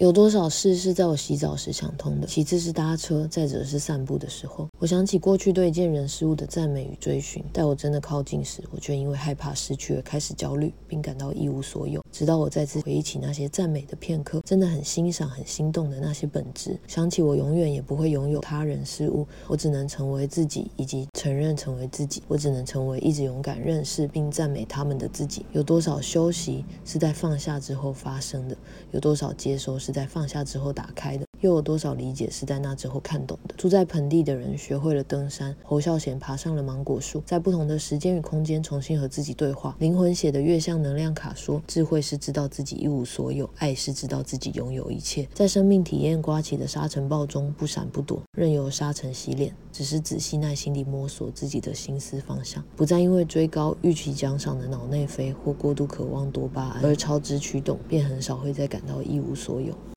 有多少事是在我洗澡时想通的？其次是搭车，再者是散步的时候。我想起过去对一件人事物的赞美与追寻，待我真的靠近时，我却因为害怕失去而开始焦虑，并感到一无所有。直到我再次回忆起那些赞美的片刻，真的很欣赏、很心动的那些本质，想起我永远也不会拥有他人事物，我只能成为自己，以及承认成为自己。我只能成为一直勇敢认识并赞美他们的自己。有多少休息是在放下之后发生的？有多少接收是在放下之后打开的？又有多少理解是在那之后看懂的？住在盆地的人学会了登山，侯孝贤爬上了芒果树，在不同的时间与空间重新和自己对话。灵魂写的月相能量卡说：智慧是知道自己一无所有，爱是知道自己拥有一切。在生命体验刮起的沙尘暴中，不闪不躲，任由沙尘洗脸，只是仔细耐心地摸索自己的心思方向，不再因为追高预期奖赏的脑内飞或过度渴望多巴胺而超支驱动，便很少会再感到一无所有。